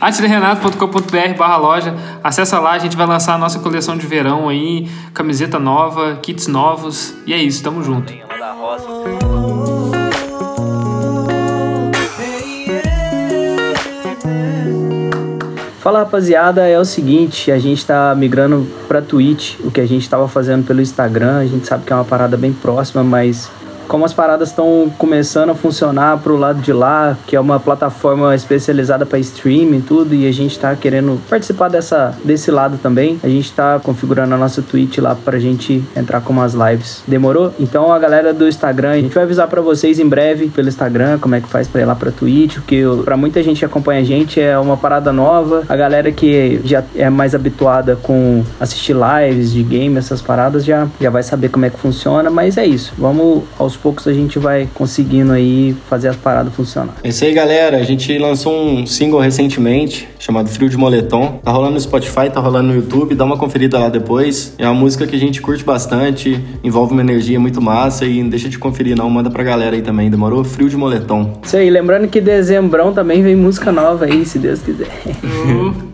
atilerenato.com.br barra loja, acessa lá, a gente vai lançar a nossa coleção de verão aí, camiseta nova, kits novos, e é isso, tamo junto. Fala rapaziada, é o seguinte, a gente tá migrando pra Twitch, o que a gente tava fazendo pelo Instagram, a gente sabe que é uma parada bem próxima, mas como as paradas estão começando a funcionar pro lado de lá, que é uma plataforma especializada para streaming e tudo, e a gente tá querendo participar dessa, desse lado também, a gente tá configurando a nossa Twitch lá pra gente entrar com umas lives. Demorou? Então a galera do Instagram, a gente vai avisar para vocês em breve pelo Instagram como é que faz para ir lá pra Twitch, porque para muita gente que acompanha a gente é uma parada nova. A galera que já é mais habituada com assistir lives de game, essas paradas já já vai saber como é que funciona, mas é isso. Vamos aos poucos a gente vai conseguindo aí fazer as paradas funcionar. É isso aí, galera. A gente lançou um single recentemente chamado Frio de Moletom. Tá rolando no Spotify, tá rolando no YouTube. Dá uma conferida lá depois. É uma música que a gente curte bastante, envolve uma energia muito massa e não deixa de conferir não. Manda pra galera aí também. Demorou? Frio de Moletom. Isso aí. Lembrando que dezembrão também vem música nova aí, se Deus quiser.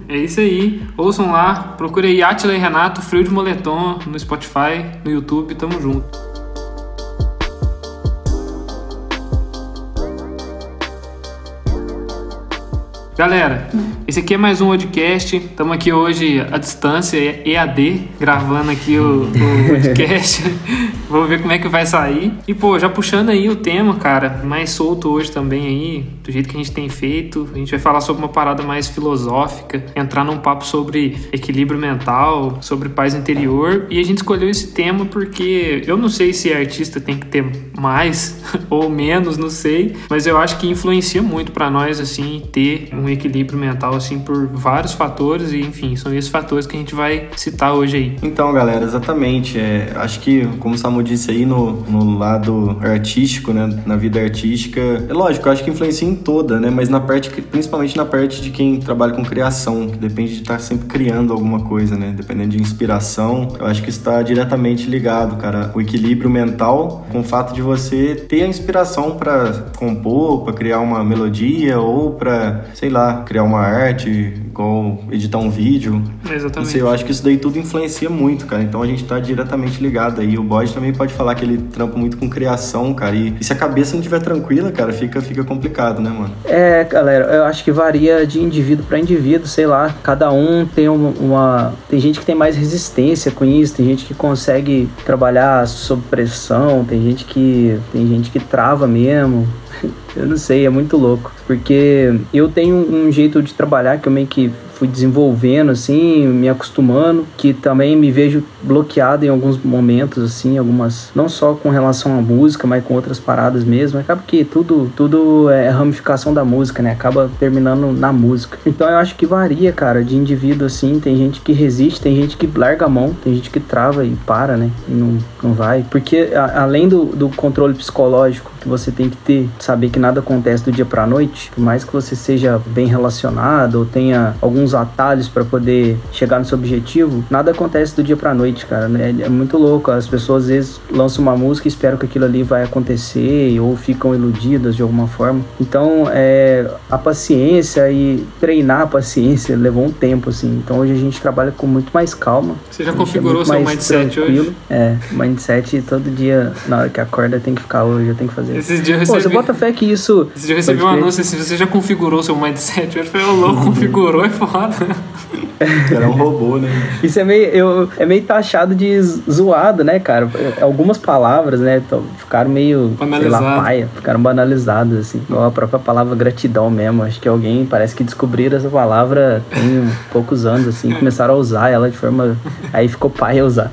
É isso aí. Ouçam lá. Procure aí Atila e Renato, Frio de Moletom no Spotify, no YouTube. Tamo junto. Galera, esse aqui é mais um podcast. Estamos aqui hoje à distância, EAD, gravando aqui o, o podcast. Vamos ver como é que vai sair. E, pô, já puxando aí o tema, cara, mais solto hoje também aí, do jeito que a gente tem feito. A gente vai falar sobre uma parada mais filosófica, entrar num papo sobre equilíbrio mental, sobre paz interior. E a gente escolheu esse tema porque eu não sei se artista tem que ter mais ou menos, não sei, mas eu acho que influencia muito para nós, assim, ter um um equilíbrio mental, assim, por vários fatores, e enfim, são esses fatores que a gente vai citar hoje aí. Então, galera, exatamente. É, acho que, como o Samu disse aí, no, no lado artístico, né, na vida artística, é lógico, acho que influencia em toda, né, mas na parte, principalmente na parte de quem trabalha com criação, que depende de estar sempre criando alguma coisa, né, dependendo de inspiração, eu acho que está diretamente ligado, cara, o equilíbrio mental com o fato de você ter a inspiração para compor, para criar uma melodia ou para, sei lá, lá, criar uma arte, igual editar um vídeo. Exatamente. Isso, eu acho que isso daí tudo influencia muito, cara. Então a gente tá diretamente ligado aí. O Bode também pode falar que ele trampa muito com criação, cara. E, e se a cabeça não estiver tranquila, cara, fica, fica complicado, né, mano? É, galera, eu acho que varia de indivíduo para indivíduo, sei lá. Cada um tem uma. Tem gente que tem mais resistência com isso, tem gente que consegue trabalhar sob pressão, tem gente que. Tem gente que trava mesmo. Eu não sei, é muito louco. Porque eu tenho um jeito de trabalhar que eu meio que fui desenvolvendo, assim, me acostumando, que também me vejo bloqueado em alguns momentos, assim, algumas, não só com relação à música, mas com outras paradas mesmo. Acaba que tudo, tudo é ramificação da música, né? Acaba terminando na música. Então eu acho que varia, cara, de indivíduo, assim. Tem gente que resiste, tem gente que larga a mão, tem gente que trava e para, né? E não, não vai. Porque a, além do, do controle psicológico que você tem que ter, saber que nada acontece do dia pra noite, por mais que você seja bem relacionado ou tenha algum alguns atalhos para poder chegar no seu objetivo, nada acontece do dia para noite, cara. Né? É muito louco. As pessoas às vezes lançam uma música e esperam que aquilo ali vai acontecer ou ficam iludidas de alguma forma. Então, é, a paciência e treinar a paciência levou um tempo, assim. Então, hoje a gente trabalha com muito mais calma. Você já configurou é seu mindset tranquilo. hoje? É, mindset todo dia, na hora que acorda, tem que ficar hoje, eu tenho que fazer. Esses dias eu recebi... Pô, você bota fé que isso... Esses dias eu recebi um anúncio assim, você já configurou seu mindset? Eu falei, ô louco, configurou, é foda Era um robô, né? Isso é meio, eu, é meio taxado de zoado, né, cara? Algumas palavras, né, ficaram meio, sei lá, paia, ficaram banalizadas, assim. Igual a própria palavra gratidão mesmo. Acho que alguém parece que descobriram essa palavra tem poucos anos, assim, começaram a usar ela de forma. Aí ficou paia usar.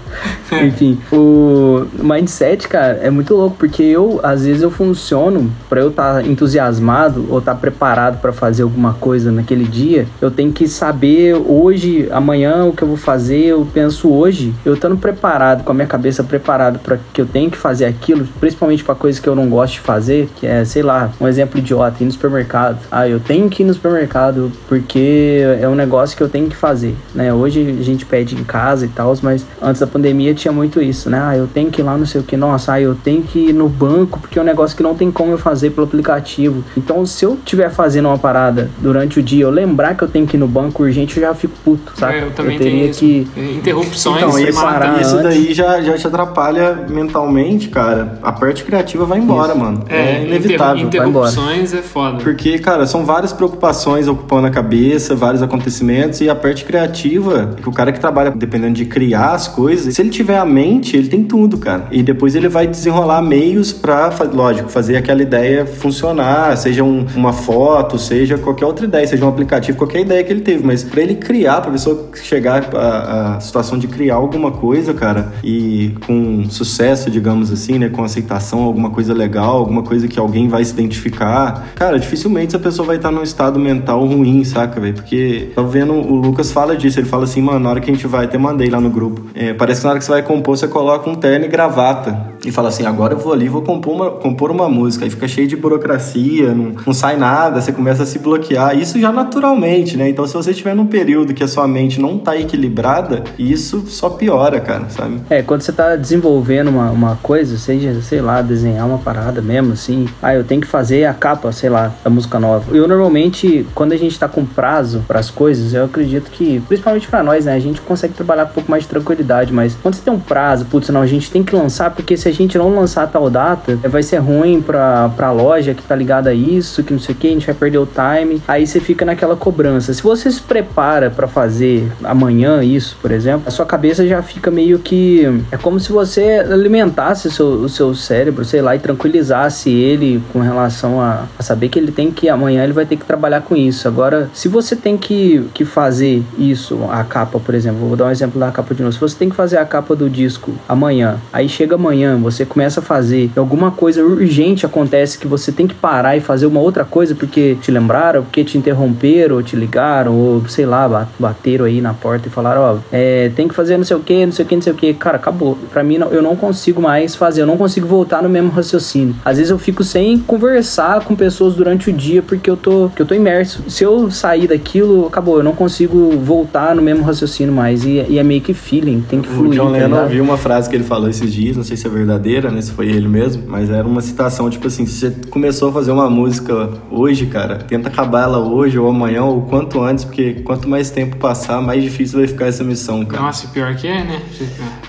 Enfim, o mindset, cara, é muito louco, porque eu, às vezes, eu funciono para eu estar tá entusiasmado ou estar tá preparado para fazer alguma coisa naquele dia, eu tenho que saber hoje amanhã, o que eu vou fazer, eu penso hoje, eu estando preparado, com a minha cabeça preparada para que eu tenho que fazer aquilo, principalmente para coisas que eu não gosto de fazer, que é, sei lá, um exemplo idiota, ir no supermercado. Ah, eu tenho que ir no supermercado porque é um negócio que eu tenho que fazer, né? Hoje a gente pede em casa e tal, mas antes da pandemia tinha muito isso, né? Ah, eu tenho que ir lá, não sei o que, nossa, ah, eu tenho que ir no banco porque é um negócio que não tem como eu fazer pelo aplicativo. Então, se eu estiver fazendo uma parada durante o dia, eu lembrar que eu tenho que ir no banco urgente, eu já fico puto, sabe? É, eu também eu teria tenho isso. que Interrupções Então, e isso, parar isso antes. daí já, já te atrapalha mentalmente, cara. A parte criativa vai embora, mano. É, É, inevitável. inter- interrupções é foda. Porque, cara, são várias preocupações ocupando a cabeça, vários acontecimentos, e a parte criativa, que o cara que trabalha dependendo de criar as coisas, se ele tiver a mente, ele tem tudo, cara. E depois ele vai desenrolar meios pra, fa- lógico, fazer aquela ideia funcionar, seja um- uma foto, seja qualquer outra ideia, seja um aplicativo, qualquer ideia que ele teve. Mas pra ele criar, pra pessoa chegar à, situação de criar alguma coisa, cara, e com sucesso, digamos assim, né, com aceitação, alguma coisa legal, alguma coisa que alguém vai se identificar, cara, dificilmente essa pessoa vai estar num estado mental ruim, saca, velho? Porque tô vendo, o Lucas fala disso, ele fala assim, mano, na hora que a gente vai, até mandei lá no grupo, é, parece que na hora que você vai compor, você coloca um terno e gravata. E fala assim, agora eu vou ali vou compor uma, compor uma música. Aí fica cheio de burocracia, não, não sai nada, você começa a se bloquear. Isso já naturalmente, né? Então se você estiver num período que a sua mente não tá equilibrada, isso só piora, cara, sabe? É, quando você tá desenvolvendo uma, uma coisa, seja, sei lá, desenhar uma parada mesmo, assim, ah, eu tenho que fazer a capa, sei lá, da música nova. Eu normalmente, quando a gente tá com prazo para as coisas, eu acredito que, principalmente para nós, né, a gente consegue trabalhar com um pouco mais de tranquilidade, mas quando você tem um prazo, putz, não, a gente tem que lançar, porque se a gente não lançar tal data, vai ser ruim pra, pra loja que tá ligada a isso, que não sei o que, a gente vai perder o time. Aí você fica naquela cobrança. Se você se prepara pra fazer amanhã isso, por exemplo, a sua cabeça já fica meio que. É como se você alimentasse o seu, o seu cérebro, sei lá, e tranquilizasse ele com relação a, a saber que ele tem que amanhã ele vai ter que trabalhar com isso. Agora, se você tem que, que fazer isso, a capa, por exemplo, vou dar um exemplo da capa de novo. Se você tem que fazer a capa do disco amanhã, aí chega amanhã, você começa a fazer, alguma coisa urgente acontece que você tem que parar e fazer uma outra coisa porque te lembraram, porque te interromperam, ou te ligaram, ou sei lá, ba- bateram aí na porta e falaram, ó, é, tem que fazer não sei o que, não sei o que, não sei o que. Cara, acabou. Pra mim, não- eu não consigo mais fazer, eu não consigo voltar no mesmo raciocínio. Às vezes eu fico sem conversar com pessoas durante o dia porque eu tô, que eu tô imerso. Se eu sair daquilo, acabou, eu não consigo voltar no mesmo raciocínio mais. E, e é meio que feeling, tem que O fluir. John tá Lennon ligado? viu uma frase que ele falou esses dias, não sei se é verdadeira, né? Se foi ele mesmo, mas era uma citação, tipo assim, se você começou a fazer uma música hoje, cara, tenta acabar ela hoje ou amanhã ou quanto antes, porque quanto mais tempo passar, mais difícil vai ficar essa missão, cara. Nossa, pior que é, né?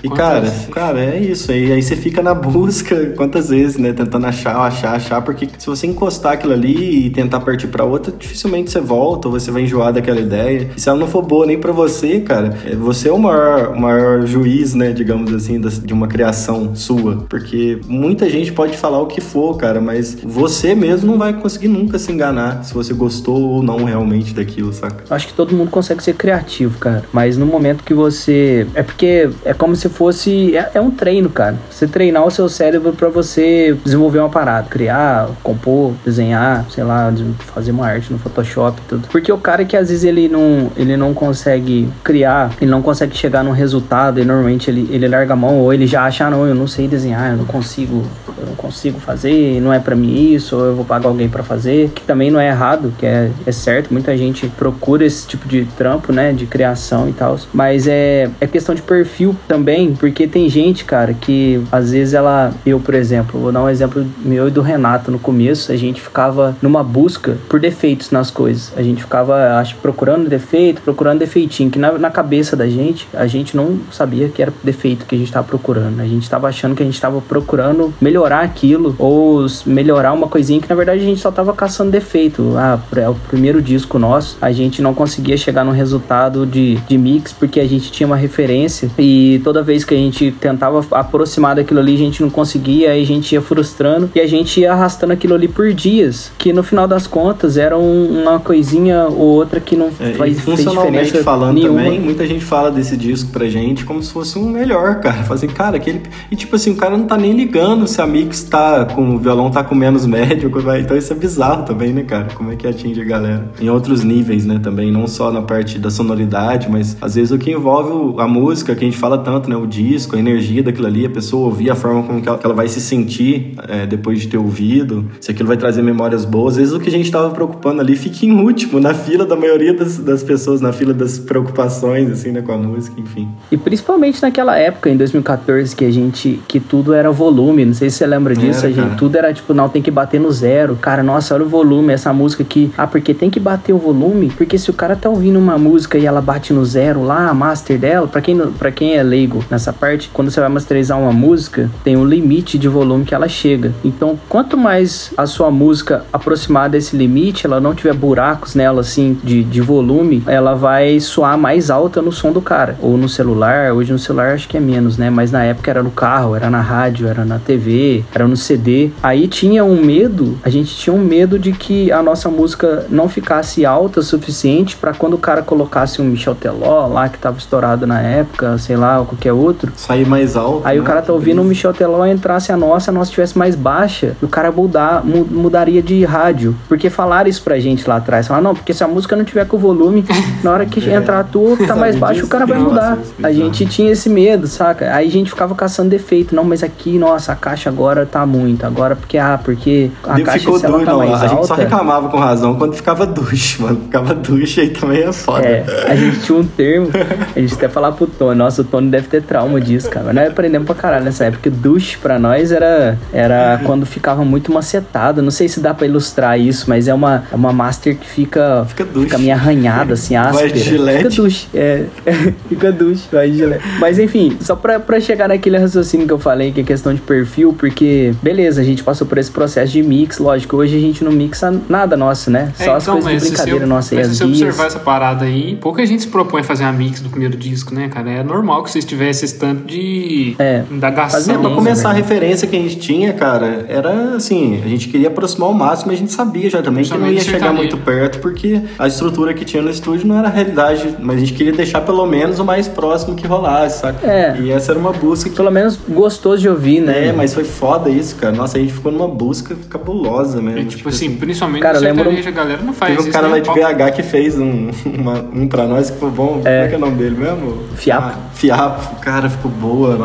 E Quantas- cara, cara, é isso. aí aí você fica na busca quantas vezes, né? Tentando achar, achar, achar, porque se você encostar aquilo ali e tentar partir pra outra, dificilmente você volta ou você vai enjoar daquela ideia. E se ela não for boa nem pra você, cara, é, você é o maior, o maior juiz, né? Digamos assim, de uma criação sua. Porque muita gente pode falar o que for, cara, mas você mesmo não vai conseguir nunca se enganar se você gostou ou não realmente daquilo, saca? Acho que todo mundo consegue ser criativo, cara. Mas no momento que você. É porque é como se fosse. É, é um treino, cara. Você treinar o seu cérebro pra você desenvolver uma parada. Criar, compor, desenhar, sei lá, fazer uma arte no Photoshop e tudo. Porque o cara que às vezes ele não, ele não consegue criar, ele não consegue chegar num resultado e normalmente ele, ele larga a mão ou ele já acha, ah, não, eu não sei desenhar, eu não consigo, eu não consigo fazer, não é pra mim isso, ou eu vou pagar alguém pra fazer, que também não é errado, que é, é certo, muita gente procura esse tipo de trampo, né, de criação e tal, mas é, é questão de perfil também, porque tem gente, cara, que às vezes ela, eu, por exemplo, vou dar um exemplo meu e do Renato no começo, a gente ficava numa busca por defeitos nas coisas, a gente ficava, acho, procurando defeito, procurando defeitinho, que na, na cabeça da gente, a gente não sabia que era defeito que a gente tava procurando, a gente tava achando que a gente tava procurando melhorar aquilo, ou melhorar uma coisinha que na verdade a gente só tava caçando defeito, ah, é o primeiro disco nosso, a gente não conseguia chegar no resultado de, de mix, porque a gente tinha uma referência, e toda vez que a gente tentava aproximar daquilo ali, a gente não conseguia, aí a gente ia frustrando e a gente ia arrastando aquilo ali por dias, que no final das contas era um, uma coisinha ou outra que não É, faz funcionalmente falando nenhuma. também, muita gente fala desse disco pra gente como se fosse um melhor, cara. Fala assim, cara, aquele. E tipo assim, o cara não tá nem ligando se a mix tá com o violão tá com menos médio. Então isso é bizarro também, né, cara? Como é que atinge a galera? Em outros níveis, né, também. Não só na parte da sonoridade, mas às vezes o que envolve a música, que a gente fala tanto, né? O disco, a energia daquilo ali, a pessoa ouvir a forma como que ela, que ela vai se sentir é, depois de ter ouvido, se aquilo vai trazer memórias boas. Às vezes o que a gente tava preocupando ali fica em último, na fila da maioria das, das pessoas, na fila das preocupações, assim, né, com a música, enfim. E principalmente naquela época, em 2014, que a gente. que tudo era volume. Não sei se você lembra disso. Era, a gente, tudo era tipo, não, tem que bater no zero. Cara, nossa, olha o volume, essa música aqui. Ah, porque tem que bater o volume? Porque se o cara tá ouvindo uma música e ela bate no zero lá, a master dela, pra quem, pra quem é leigo nessa parte, quando você vai masterizar uma música, tem um limite de volume que ela chega. Então, quanto mais a sua música aproximar desse limite, ela não tiver buracos nela, assim, de, de volume, ela vai soar mais alta no som do cara. Ou no celular, hoje no celular acho que é menos, né? Mas na época era no carro, era na rádio, era na TV, era no CD. Aí tinha um medo, a gente tinha um medo de que a nossa música não ficasse alta o suficiente pra quando o cara colocasse um Michel Teló lá, que tava estourado na época, sei lá, ou qualquer outro. Sair mais alto. Aí o né? cara tá ouvindo o Michel Teló entrasse a nossa, a nossa tivesse mais baixa, e o cara mudar, mu- mudaria de rádio. Porque falaram isso pra gente lá atrás. Falaram, não, porque se a música não tiver com volume, na hora que entrar a tua, que tá mais baixo, o cara vai mudar. é A gente tinha esse medo, saca? Aí a gente ficava caçando defeito. Não, mas aqui, nossa, a caixa agora tá muito. Agora porque, ah, porque a Deu- caixa ficou doido, tá não. mais A gente só alta. reclamava com razão quando ficava duche, mano. Ficava duche aí também é foda. É, a gente tinha um termo, a gente até falava pro Tony, nossa, o Tony deve ter trauma disso, cara. Mas nós aprendemos pra caralho nessa época. Duche pra nós era, era quando ficava muito macetado. Não sei se dá pra ilustrar isso, mas é uma, é uma master que fica, Fica duche. fica meio arranhada, assim, Vai áspera. de gilete. Fica duche, é. fica duche, vai de gilete. Mas enfim, só pra, pra chegar naquele raciocínio que eu falei, que é questão de perfil, porque, beleza, a gente passou por esse processo de mix, lógico, hoje a gente não mixa nada nosso, né? É, Só as então, coisas de brincadeira você- nossa mas as você observar essa parada aí, pouca gente se propõe a fazer uma mix do primeiro disco, né, cara? É normal que vocês tivessem esse tanto de É. indagação. Fazia Pra Sim, começar, a né? referência que a gente tinha, cara, era assim, a gente queria aproximar ao máximo, mas a gente sabia já também que não ia chegar muito perto, porque a estrutura que tinha no estúdio não era a realidade, mas a gente queria deixar pelo menos o mais próximo que rolasse, saca? É. E essa era uma busca que Pelo menos gostoso de ouvir, né? É, mas foi foda isso, cara. Nossa, a gente ficou numa busca cabulosa mesmo. É, tipo assim, principalmente Cara, no lembro- a galera não faz Teve um isso. cara né? lá de BH que fez um, uma- um pra nós que foi bom. Como é que é o nome dele mesmo? Fiapo. Ah, Fiapo. Cara, ficou boa.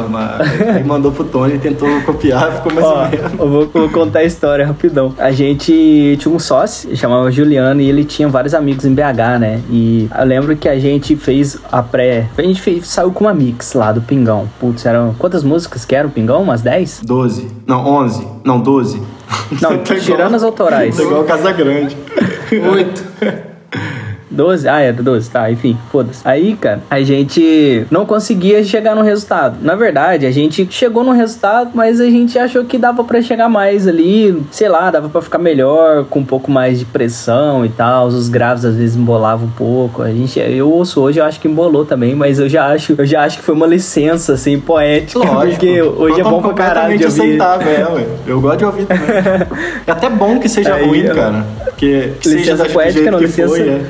Aí mandou pro Tony, tentou copiar, ficou mais Ó, ou menos. eu vou, vou contar a história rapidão. A gente tinha um sócio, chamava Juliano, e ele tinha vários amigos em BH, né? E eu lembro que a gente fez a pré. A gente fez, saiu com uma mix lá do Pingão. Putz, eram. Quantas músicas que eram o Pingão? Umas 10? 12. Não, 11. Não, 12. Não, Tá igual- tirando as autorais. Tá igual Casa Grande. Oito. 12? Ah, é, 12, tá, enfim, foda-se. Aí, cara, a gente não conseguia chegar no resultado. Na verdade, a gente chegou no resultado, mas a gente achou que dava pra chegar mais ali, sei lá, dava pra ficar melhor, com um pouco mais de pressão e tal. Os graves às vezes embolavam um pouco. A gente, eu ouço hoje, eu acho que embolou também, mas eu já acho, eu já acho que foi uma licença, assim, poética. Lógico. Porque hoje é bom pra caralho de ouvir. aceitável, é, ué. Eu gosto de ouvir também. É até bom que seja Aí, ruim, ó. cara. Que, que seja Licença do poética, não, licença- foi, é.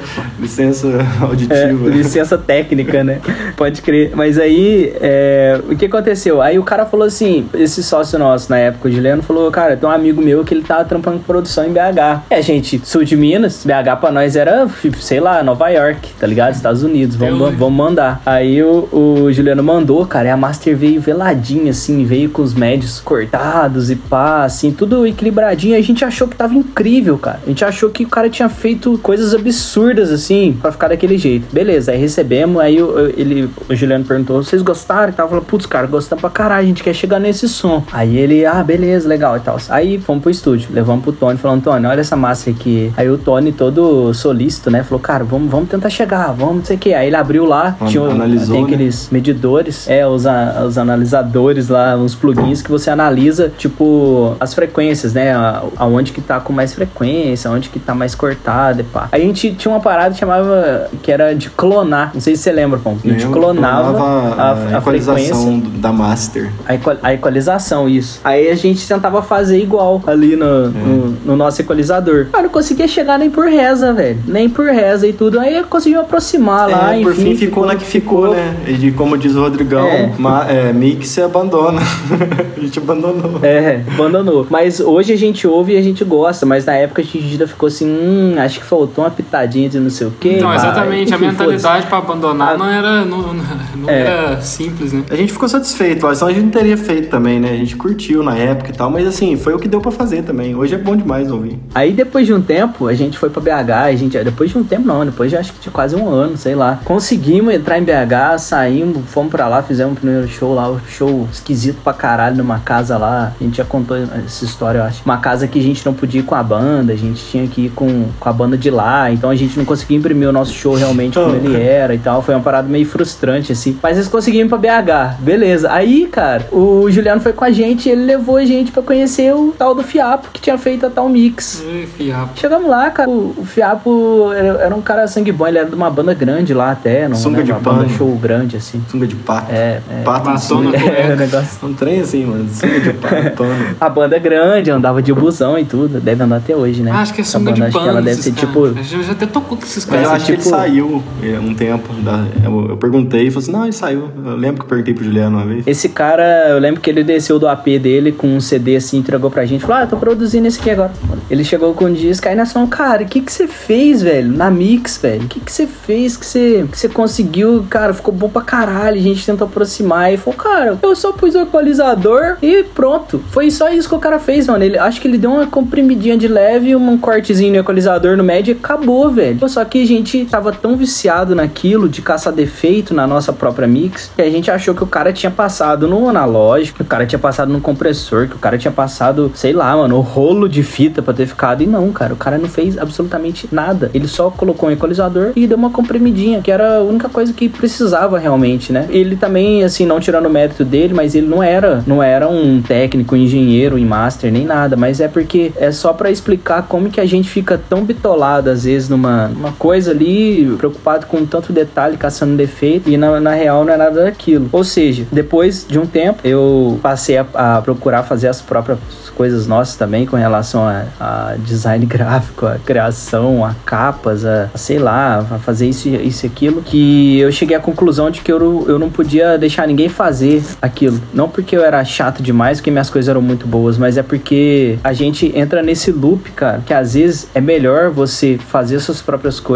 Licença É, auditiva. licença técnica, né? Pode crer. Mas aí, é, o que aconteceu? Aí o cara falou assim: esse sócio nosso na época, o Juliano, falou: Cara, tem um amigo meu que ele tava trampando com produção em BH. A gente, sul de Minas, BH pra nós era, sei lá, Nova York, tá ligado? Estados Unidos, vamos, vamos mandar. Aí o, o Juliano mandou, cara, e a Master veio veladinha, assim, veio com os médios cortados e pá, assim, tudo equilibradinho. A gente achou que tava incrível, cara. A gente achou que o cara tinha feito coisas absurdas, assim, pra ficar daquele jeito. Beleza, aí recebemos, aí o, ele, o Juliano perguntou, vocês gostaram? E tal, falou, putz, cara, gostamos pra caralho, a gente quer chegar nesse som. Aí ele, ah, beleza, legal e tal. Aí fomos pro estúdio, levamos pro Tony, falando, Tony, olha essa massa aqui. Aí o Tony, todo solícito, né, falou, cara, vamos, vamos tentar chegar, vamos, não sei o que. Aí ele abriu lá, An- tinha, analisou, tem né? aqueles medidores, é, os, a- os analisadores lá, uns plugins que você analisa, tipo, as frequências, né, a- aonde que tá com mais frequência, aonde que tá mais cortado e pá. Aí a gente tinha uma parada chamava que era de clonar. Não sei se você lembra, Pão. A gente clonava clonava a, a, frequência. equalização da master. A, equa- a equalização, isso. Aí a gente tentava fazer igual ali no, no, no nosso equalizador. Cara, não conseguia chegar nem por reza, velho. Nem por reza e tudo. Aí conseguiu aproximar lá, é, enfim. por fim ficou na que ficou, né? E de, como diz o Rodrigão, É. ma- é, mix se abandona. a gente abandonou. É, abandonou. Mas hoje a gente ouve e a gente gosta, mas na época a gente ainda ficou assim, hum, acho que faltou uma pitadinha de não sei o quê. Então, exatamente, a Enfim, mentalidade pra abandonar Ah. não era, não, não- É. era simples, né? A gente ficou satisfeito, senão a gente não teria feito também, né? A gente curtiu na época e tal, mas assim, foi o que deu pra fazer também. Hoje é bom demais ouvir. Aí depois de um tempo, a gente foi pra BH, a gente, depois de um tempo não, depois de acho que de quase um ano, sei lá. Conseguimos entrar em BH, saímos, fomos pra lá, fizemos o primeiro show lá, um show esquisito pra caralho numa casa lá. A gente já contou essa história, eu acho. Uma casa que a gente não podia ir com a banda, a gente tinha que ir com, com a banda de lá, então a gente não conseguia imprimir o nosso show realmente como ele era e tal. Foi uma parada meio frustrante, assim. Mas eles conseguiram ir pra BH, beleza. Aí, cara, o Juliano foi com a gente, ele levou a gente pra conhecer o tal do Fiapo que tinha feito a tal mix. Fiapo. Chegamos lá, cara. O, o Fiapo era, era um cara sangue bom, ele era de uma banda grande lá até, não Sunga né, de uma banda pano. show grande, assim. Sunga de pato. É, é. Pato de Batom sunga. na É, o negócio. Um trem assim, mano. Sunga de pato. A banda é grande, andava de busão e tudo. Deve andar até hoje, né? Ah, acho que é sunga banda, de acho pano. que ela deve ser caras. tipo. Gente já até tocou com esses Mas eu caras. acho que ele tipo- saiu é, um tempo. Da, eu, eu perguntei e falei assim: não, ele saiu. Eu lembro que eu perguntei pro Juliano uma vez. Esse cara, eu lembro que ele desceu do AP dele com um CD assim, entregou pra gente. Falou, ah, eu tô produzindo esse aqui agora. Ele chegou com um disco, aí nós falamos, cara, o que que você fez, velho? Na Mix, velho? O que que você fez que você, que você conseguiu? Cara, ficou bom pra caralho. A gente tentou aproximar. E falou, cara, eu só pus o equalizador e pronto. Foi só isso que o cara fez, mano. Ele, acho que ele deu uma comprimidinha de leve, um cortezinho no equalizador no médio e acabou, velho. Só que a gente tava tão viciado naquilo de caçar defeito na nossa própria mix que a gente achou que o cara tinha passado no analógico, que o cara tinha passado no compressor, que o cara tinha passado, sei lá, mano, o rolo de fita pra ter ficado. E não, cara, o cara não fez absolutamente nada. Ele só colocou um equalizador e deu uma comprimidinha, que era a única coisa que precisava realmente, né? Ele também, assim, não tirando o mérito dele, mas ele não era, não era um técnico, um engenheiro em master nem nada, mas é porque é só pra explicar como que a gente fica tão bitolado às vezes numa, numa coisa ali, preocupado com tanto detalhe, caçando defeito e na, na real não é nada daquilo. Ou seja, depois de um tempo eu passei a, a procurar fazer as próprias coisas nossas também com relação a, a design gráfico, a criação, a capas, a, a sei lá, a fazer isso e isso aquilo, que eu cheguei à conclusão de que eu, eu não podia deixar ninguém fazer aquilo. Não porque eu era chato demais, porque minhas coisas eram muito boas, mas é porque a gente entra nesse loop, cara, que às vezes é melhor você fazer suas próprias coisas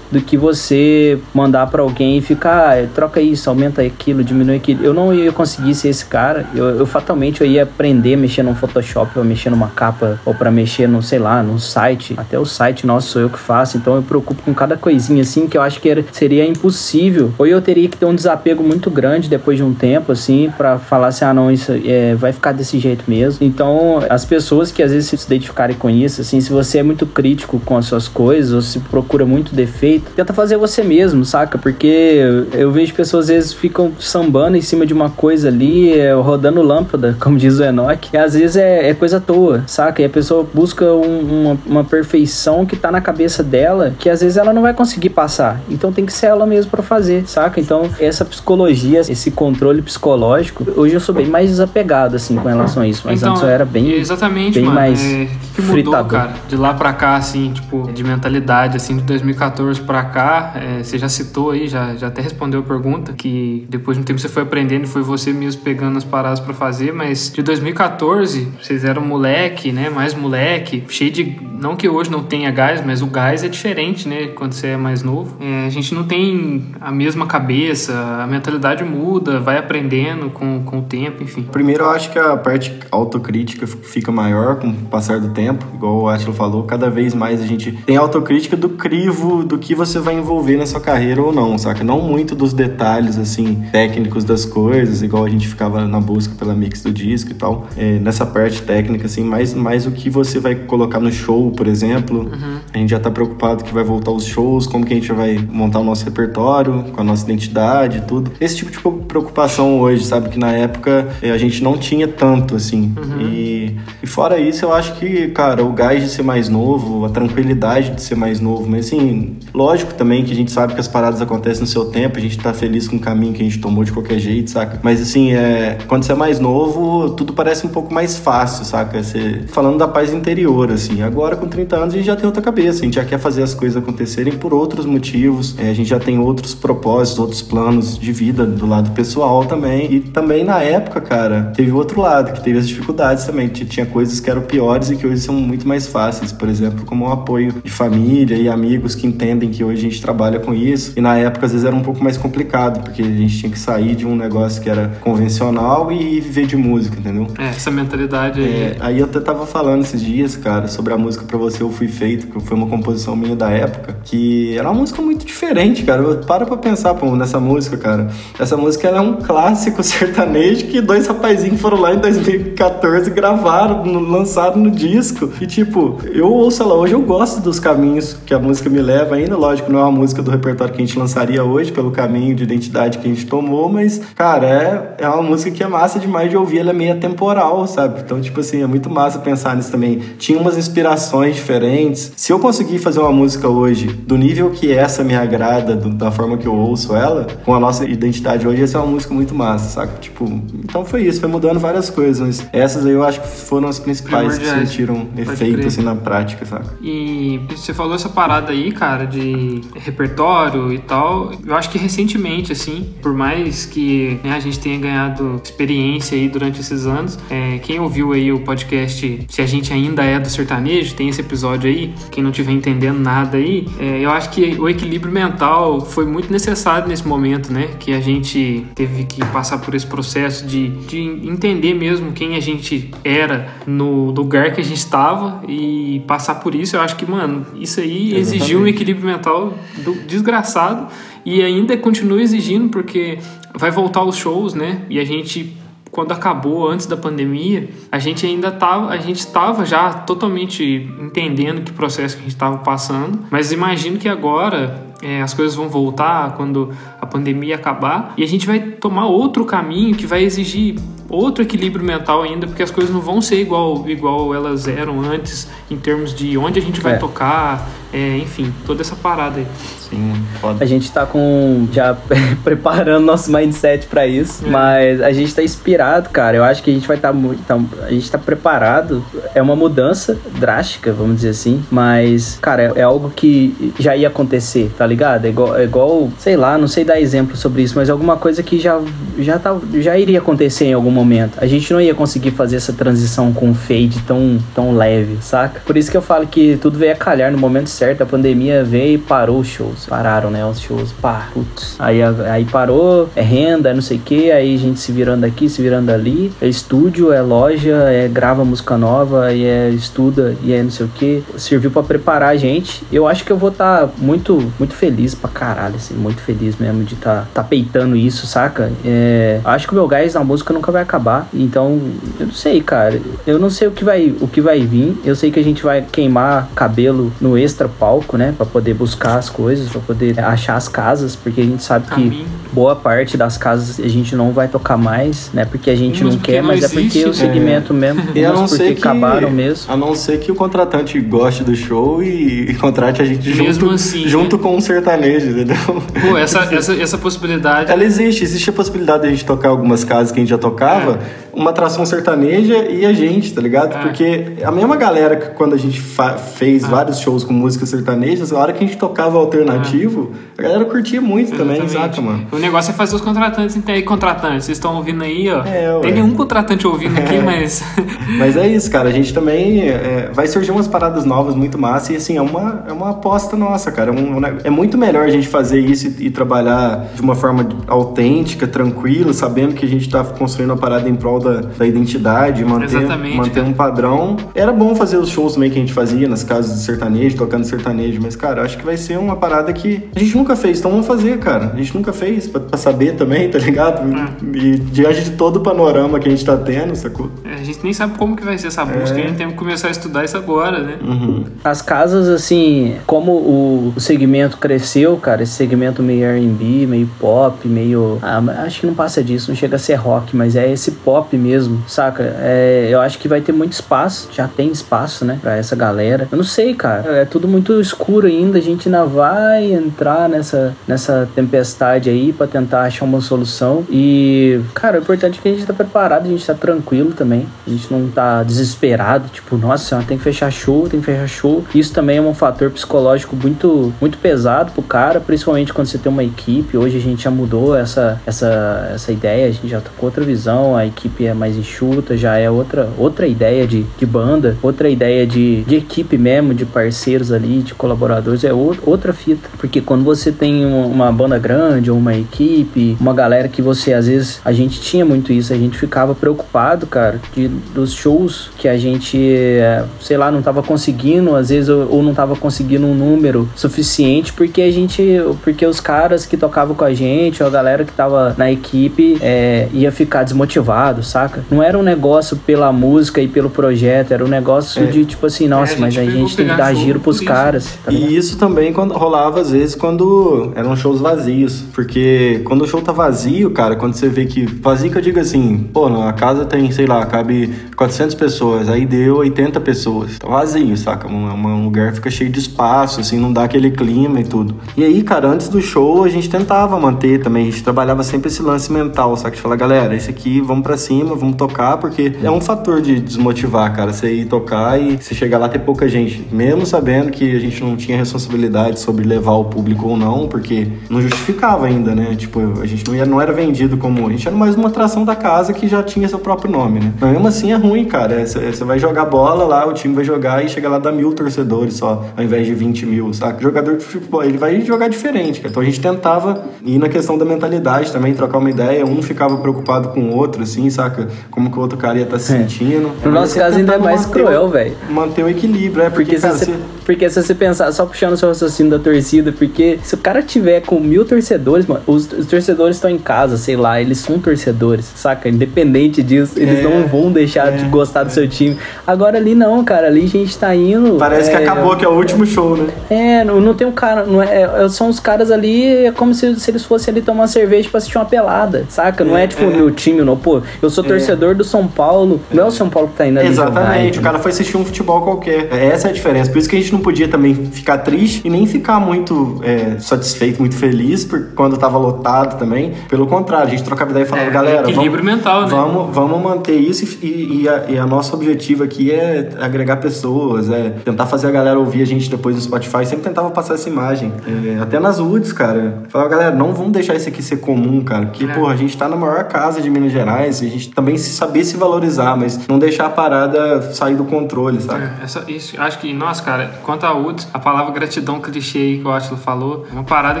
do que você mandar pra alguém e ficar, ah, troca isso, aumenta aquilo, diminui aquilo. Eu não ia conseguir ser esse cara. Eu, eu fatalmente eu ia aprender a mexer no Photoshop, ou mexer numa capa, ou pra mexer no, sei lá, num site. Até o site nosso sou eu que faço, então eu preocupo com cada coisinha assim que eu acho que era- seria impossível. Ou eu teria que ter um desapego muito grande depois de um tempo, assim, pra falar assim, ah, não, isso é, vai ficar desse jeito mesmo. Então, as pessoas que às vezes se identificarem com isso, assim, se você é muito crítico com as suas coisas, ou se procura muito defeito, tenta fazer você mesmo, saca? Porque eu vejo pessoas às vezes ficam sambando em cima de uma coisa ali, é, rodando lâmpada, como diz o Enoch, e às vezes é, é coisa à toa, saca? E a pessoa busca um- uma, uma perfeição que tá na cabeça dela, que às vezes ela não vai conseguir passar. Então tem que ser ela mesma pra fazer, saca? Então essa psicologia, esse controle psicológico, hoje eu sou bem mais desapegado, assim, com relação a isso. Mas Então, antes eu era bem. Exatamente, bem mano. mais É, que, que mudou, fritador. cara? De lá pra cá, assim, tipo, de mentalidade, assim, de 2014 pra cá, é, você já citou aí, já, já até respondeu a pergunta, que depois de um tempo você foi aprendendo foi você mesmo pegando as paradas pra fazer, mas de 2014, vocês eram moleque, né? Mais moleque, cheio de. Não que hoje não tenha gás, mas o gás é diferente, né? Quando você é mais novo. É, a gente não tem a mesma cabeça, a mentalidade muda, vai aprendendo com, com o tempo, enfim. Primeiro, eu acho que a parte autocrítica fica maior com o passar do tempo, igual o Atila falou. Cada vez mais a gente tem autocrítica do crivo do que você vai envolver na sua carreira ou não, saca? Não muito dos detalhes, assim, técnicos das coisas, igual a gente ficava na busca pela mix do disco e tal. É, nessa parte técnica, assim, mais, mais o que você vai colocar no show, por exemplo. A gente já tá preocupado que vai voltar os shows, como que a gente vai montar o nosso repertório, com a nossa identidade e tudo. Esse tipo de preocupação hoje, sabe? Que na época eh, a gente não tinha tanto, assim. E, e fora isso, eu acho que, cara, o gás de ser mais novo, a tranquilidade de ser mais novo, mas assim, assim, lógico também que a gente sabe que as paradas acontecem no seu tempo, a gente tá feliz com o caminho que a gente tomou de qualquer jeito, saca? Mas assim, é, quando você é mais novo, tudo parece um pouco mais fácil, saca? Você, falando da paz interior, assim. Agora, com 30 anos, a gente já tem outra cabeça, a gente já quer fazer as coisas acontecerem por outros motivos, é, a gente já tem outros propósitos, outros planos de vida do lado pessoal também. E também na época, cara, teve o outro lado, que teve as dificuldades também. Tinha coisas que eram piores e que hoje são muito mais fáceis, por exemplo, como o apoio de família e amigos que entendem que hoje a gente trabalha com isso. E na época, às vezes, era um pouco mais complicado, porque a gente tinha que sair de um negócio que era convencional e viver de música, entendeu? É, essa mentalidade aí. É, aí eu até tava falando esses dias, cara, sobre a música Pra Você Eu Fui Feito, que foi uma composição minha da época, que era uma música muito diferente, cara. Eu, para pra pensar pô, nessa música, cara. Essa música é um clássico sertanejo que dois rapazinhos foram lá em 2014 gravaram, lançaram no disco. E tipo, eu ouço ela hoje, eu gosto dos caminhos que a música me leva ainda. Lógico, não é uma música do repertório que a gente lançaria hoje, pelo caminho de identidade que a gente tomou, mas, cara, é, é uma música que é massa demais de ouvir, ela é meio temporal, sabe? Então, tipo assim, é muito massa pensar nisso também. Tinha umas inspirações diferentes. Se eu conseguir fazer uma música hoje do nível que essa me agrada, do, da forma que eu ouço ela, com a nossa identidade hoje, essa é uma música muito massa, saca? Tipo, então foi isso, foi mudando várias coisas, mas essas aí eu acho que foram as principais que sentiram efeito assim na prática, saca? E você falou essa parada aí, cara, de repertório e tal. Eu acho que recentemente, assim, por mais que né, a gente tenha ganhado experiência aí durante esses anos, é, quem ouviu aí o podcast Se a gente ainda é do sertanejo, tem esse episódio aí. Quem não tiver entendendo nada aí, é, eu acho que o equilíbrio mental foi muito necessário nesse momento, né? Que a gente teve que passar por esse processo de, de entender mesmo quem a gente era no lugar que a gente estava e passar por isso. Eu acho que, mano, isso aí Exatamente. exigiu equilíbrio mental do, desgraçado e ainda continua exigindo porque vai voltar os shows, né? E a gente quando acabou antes da pandemia, a gente ainda tava, a gente estava já totalmente entendendo que processo que a gente estava passando, mas imagino que agora é, as coisas vão voltar quando a pandemia acabar e a gente vai tomar outro caminho que vai exigir outro equilíbrio mental ainda, porque as coisas não vão ser igual, igual elas eram antes, em termos de onde a gente vai é. tocar, é, enfim, toda essa parada aí. Sim, A gente tá com. já preparando nosso mindset para isso, é. mas a gente tá inspirado, cara. Eu acho que a gente vai estar tá muito. Tá, a gente tá preparado. É uma mudança drástica, vamos dizer assim, mas, cara, é, é algo que já ia acontecer, tá ligado? É igual, é igual, sei lá, não sei dar exemplo sobre isso, mas alguma coisa que já, já, tá, já iria acontecer em algum momento. A gente não ia conseguir fazer essa transição com fade tão, tão leve, saca? Por isso que eu falo que tudo veio a calhar no momento certo. A pandemia veio e parou os shows. Pararam, né? Os shows, pá, putz. Aí, aí parou, é renda, é não sei o que. Aí a gente se virando aqui, se virando ali. É estúdio, é loja, é grava música nova, e é estuda, e é não sei o que. Serviu para preparar a gente. Eu acho que eu vou estar tá muito, muito feliz pra caralho, assim. Muito feliz mesmo de estar tá, tá peitando isso, saca? É, acho que o meu gás na música nunca vai acabar. Então, eu não sei, cara. Eu não sei o que vai, o que vai vir. Eu sei que a gente vai queimar cabelo no extra palco, né, para poder buscar as coisas, para poder achar as casas, porque a gente sabe que boa parte das casas a gente não vai tocar mais, né, porque a gente não quer, não mas existe, é porque o segmento é. mesmo, e a não porque que, acabaram mesmo. A não ser que o contratante goste do show e, e contrate a gente mesmo junto, assim, junto né? com um sertanejo, entendeu? Pô, essa, essa, essa possibilidade. Ela existe, existe a possibilidade de a gente tocar algumas casas que a gente já tocava é uma atração sertaneja e a gente, tá ligado? É. Porque a mesma galera que quando a gente fez é. vários shows com música sertanejas, a hora que a gente tocava alternativo, é. a galera curtia muito Exatamente. também, saca, mano? O negócio é fazer os contratantes, aí contratantes, vocês estão ouvindo aí, ó. É, tem nenhum contratante ouvindo aqui, é. mas. mas é isso, cara. A gente também é, vai surgir umas paradas novas muito massa e assim, é uma, é uma aposta nossa, cara. Um, é muito melhor a gente fazer isso e, e trabalhar de uma forma autêntica, tranquila, sabendo que a gente tá construindo uma parada em prol da, da identidade, manter, manter um padrão. Era bom fazer os shows também que a gente fazia nas casas de sertanejo, tocando sertanejo, mas, cara, acho que vai ser uma parada que a gente nunca fez, então vamos fazer, cara. A gente nunca fez, pra, pra saber também, tá ligado? É. E diante de todo o panorama que a gente tá tendo, sacou? É, a gente nem sabe como que vai ser essa busca, é. a gente tem que começar a estudar isso agora, né? Uhum. As casas, assim, como o segmento cresceu, cara, esse segmento meio R&B, meio pop, meio... Ah, acho que não passa disso, não chega a ser rock, mas é esse pop mesmo, saca? É, eu acho que vai ter muito espaço, já tem espaço, né, pra essa galera. Eu não sei, cara, é tudo muito escuro ainda, a gente ainda vai entrar nessa, nessa tempestade aí para tentar achar uma solução e, cara, o importante é que a gente tá preparado, a gente tá tranquilo também, a gente não tá desesperado, tipo, nossa, tem que fechar show, tem que fechar show. Isso também é um fator psicológico muito, muito pesado pro cara, principalmente quando você tem uma equipe. Hoje a gente já mudou essa, essa, essa ideia, a gente já tá com outra visão, a equipe é mais enxuta, já é outra, outra ideia de, de banda, outra ideia de, de equipe mesmo, de parceiros ali, de colaboradores, é outra fita. Porque quando você tem uma banda grande ou uma equipe, uma galera que você, às vezes, a gente tinha muito isso, a gente ficava preocupado, cara, de, dos shows que a gente, é, sei lá, não tava conseguindo, às vezes, ou não tava conseguindo um número suficiente, porque a gente, porque os caras que tocavam com a gente, ou a galera que tava na equipe, é, ia ficar desmotivado, saca? Não era um negócio pela música e pelo projeto, era um negócio é. de tipo assim, nossa, é, mas a gente tem que dar giro pros caras. Tá e isso também quando rolava, às vezes, quando eram shows vazios, porque quando o show tá vazio, cara, quando você vê que, vazio que eu digo assim, pô, na casa tem, sei lá, cabe 400 pessoas, aí deu 80 pessoas, tá vazio, saca? Um, um lugar fica cheio de espaço, assim, não dá aquele clima e tudo. E aí, cara, antes do show, a gente tentava manter também, a gente trabalhava sempre esse lance mental, saca? De falar, galera, esse aqui, vamos para cima, vamos tocar, porque é um fator de desmotivar, cara, você ir tocar e você chegar lá ter pouca gente, mesmo sabendo que a gente não tinha responsabilidade sobre levar o público ou não, porque não justificava ainda, né? Tipo, a gente não, ia, não era vendido como. A gente era mais uma atração da casa que já tinha seu próprio nome, né? Mas mesmo assim é ruim, cara. Você vai jogar bola lá, o time vai jogar e chega lá dá mil torcedores só, ao invés de 20 mil, saca? O jogador de futebol, ele vai jogar diferente, cara. Então a gente tentava ir na questão da mentalidade também, trocar uma ideia. Um ficava preocupado com o outro, assim, saca? Como que o outro cara ia estar tá se é. sentindo. No nosso caso ainda é mais cruel, velho. Manter o equilíbrio, é porque, porque cara, se você... Porque se você pensar, só puxando o seu raciocínio da torcida, porque se o cara tiver com mil torcedores, mano, os, os torcedores estão em casa, sei lá, eles são torcedores, saca? Independente disso, eles é, não vão deixar é, de gostar do seu time. Agora ali não, cara, ali a gente tá indo. Parece é, que acabou, que é o último show, né? É, não, não tem um cara, não é, é, são os caras ali, é como se, se eles fossem ali tomar cerveja pra assistir uma pelada, saca? Não é, tipo o meu time, não, pô, eu sou torcedor do São Paulo, não é o São Paulo que tá indo ali. Exatamente, jogar, o cara foi assistir um futebol qualquer. Essa é a diferença. Por isso que a gente não podia também ficar triste e nem ficar muito é, satisfeito, muito feliz por quando tava lotado também. Pelo contrário, a gente trocava ideia e falava, é, galera, equilíbrio vamos, mental, né? Vamos, vamos manter isso e, e, a, e a nosso objetivo aqui é agregar pessoas, é tentar fazer a galera ouvir a gente depois no Spotify. Sempre tentava passar essa imagem. É, até nas UDs, cara. Falava, galera, não vamos deixar isso aqui ser comum, cara. Porque, é. pô, a gente tá na maior casa de Minas Gerais e a gente também se saber se valorizar, mas não deixar a parada sair do controle, sabe? É, essa, isso, acho que, nossa, cara, quanto a UDS, a palavra gratidão clichê aí que o Atila falou, uma parada